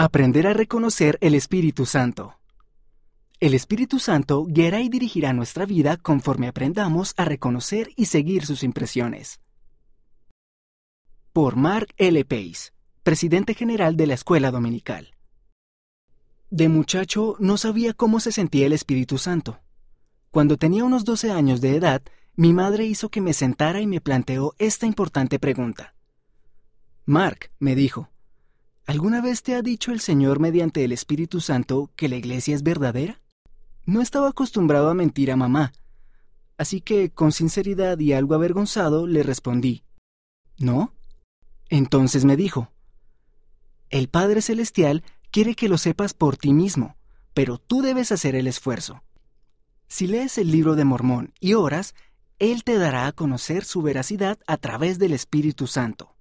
Aprender a reconocer el Espíritu Santo. El Espíritu Santo guiará y dirigirá nuestra vida conforme aprendamos a reconocer y seguir sus impresiones. Por Mark L. Pace, presidente general de la Escuela Dominical. De muchacho no sabía cómo se sentía el Espíritu Santo. Cuando tenía unos 12 años de edad, mi madre hizo que me sentara y me planteó esta importante pregunta. Mark, me dijo, ¿Alguna vez te ha dicho el Señor mediante el Espíritu Santo que la iglesia es verdadera? No estaba acostumbrado a mentir a mamá, así que con sinceridad y algo avergonzado le respondí, ¿No? Entonces me dijo, El Padre Celestial quiere que lo sepas por ti mismo, pero tú debes hacer el esfuerzo. Si lees el libro de Mormón y oras, Él te dará a conocer su veracidad a través del Espíritu Santo.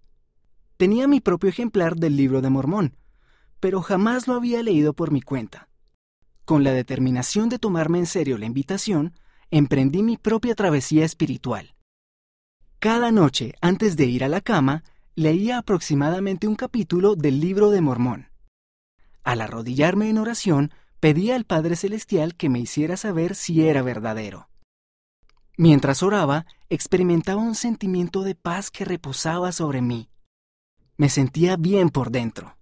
Tenía mi propio ejemplar del libro de Mormón, pero jamás lo había leído por mi cuenta. Con la determinación de tomarme en serio la invitación, emprendí mi propia travesía espiritual. Cada noche, antes de ir a la cama, leía aproximadamente un capítulo del libro de Mormón. Al arrodillarme en oración, pedía al Padre Celestial que me hiciera saber si era verdadero. Mientras oraba, experimentaba un sentimiento de paz que reposaba sobre mí. Me sentía bien por dentro.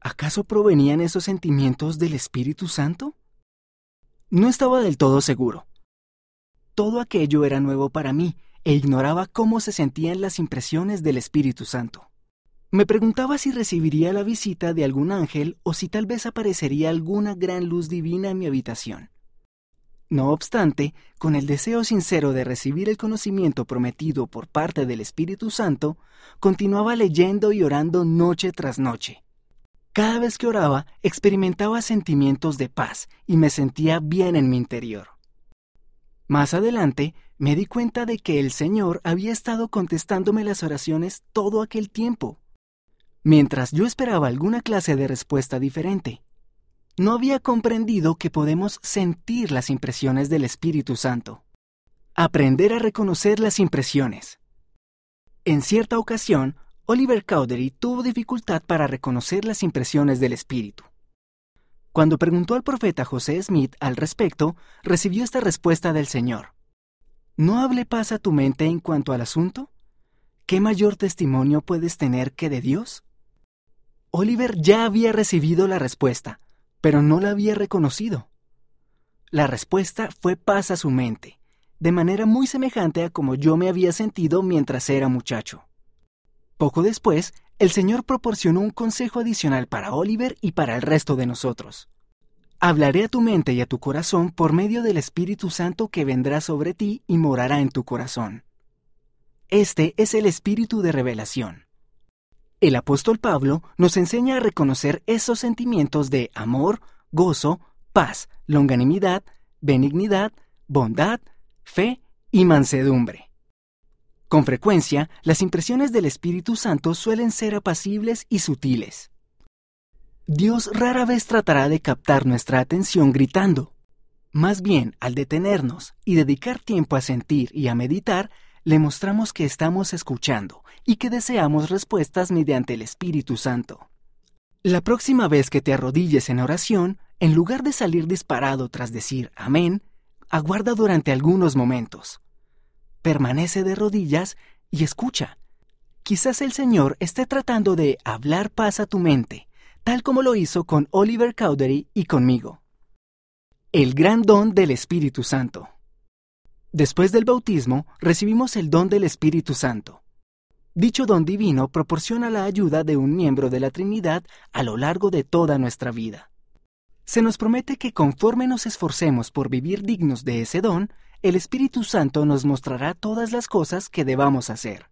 ¿Acaso provenían esos sentimientos del Espíritu Santo? No estaba del todo seguro. Todo aquello era nuevo para mí e ignoraba cómo se sentían las impresiones del Espíritu Santo. Me preguntaba si recibiría la visita de algún ángel o si tal vez aparecería alguna gran luz divina en mi habitación. No obstante, con el deseo sincero de recibir el conocimiento prometido por parte del Espíritu Santo, continuaba leyendo y orando noche tras noche. Cada vez que oraba, experimentaba sentimientos de paz y me sentía bien en mi interior. Más adelante, me di cuenta de que el Señor había estado contestándome las oraciones todo aquel tiempo, mientras yo esperaba alguna clase de respuesta diferente no había comprendido que podemos sentir las impresiones del Espíritu Santo. Aprender a reconocer las impresiones. En cierta ocasión, Oliver Cowdery tuvo dificultad para reconocer las impresiones del Espíritu. Cuando preguntó al profeta José Smith al respecto, recibió esta respuesta del Señor. ¿No hable paz a tu mente en cuanto al asunto? ¿Qué mayor testimonio puedes tener que de Dios? Oliver ya había recibido la respuesta, pero no la había reconocido. La respuesta fue paz a su mente, de manera muy semejante a como yo me había sentido mientras era muchacho. Poco después, el Señor proporcionó un consejo adicional para Oliver y para el resto de nosotros. Hablaré a tu mente y a tu corazón por medio del Espíritu Santo que vendrá sobre ti y morará en tu corazón. Este es el Espíritu de revelación. El apóstol Pablo nos enseña a reconocer esos sentimientos de amor, gozo, paz, longanimidad, benignidad, bondad, fe y mansedumbre. Con frecuencia, las impresiones del Espíritu Santo suelen ser apacibles y sutiles. Dios rara vez tratará de captar nuestra atención gritando. Más bien, al detenernos y dedicar tiempo a sentir y a meditar, le mostramos que estamos escuchando y que deseamos respuestas mediante el Espíritu Santo. La próxima vez que te arrodilles en oración, en lugar de salir disparado tras decir amén, aguarda durante algunos momentos. Permanece de rodillas y escucha. Quizás el Señor esté tratando de hablar paz a tu mente, tal como lo hizo con Oliver Cowdery y conmigo. El gran don del Espíritu Santo. Después del bautismo, recibimos el don del Espíritu Santo. Dicho don divino proporciona la ayuda de un miembro de la Trinidad a lo largo de toda nuestra vida. Se nos promete que conforme nos esforcemos por vivir dignos de ese don, el Espíritu Santo nos mostrará todas las cosas que debamos hacer.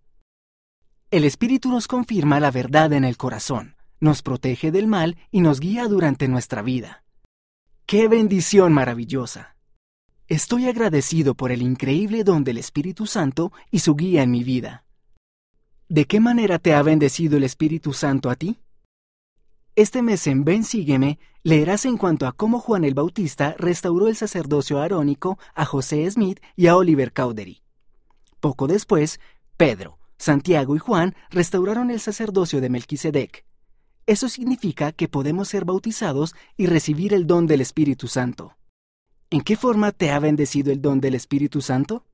El Espíritu nos confirma la verdad en el corazón, nos protege del mal y nos guía durante nuestra vida. ¡Qué bendición maravillosa! Estoy agradecido por el increíble don del Espíritu Santo y su guía en mi vida. ¿De qué manera te ha bendecido el Espíritu Santo a ti? Este mes en Ven Sígueme leerás en cuanto a cómo Juan el Bautista restauró el sacerdocio arónico a José Smith y a Oliver Cowdery. Poco después, Pedro, Santiago y Juan restauraron el sacerdocio de Melquisedec. Eso significa que podemos ser bautizados y recibir el don del Espíritu Santo. ¿En qué forma te ha bendecido el don del Espíritu Santo?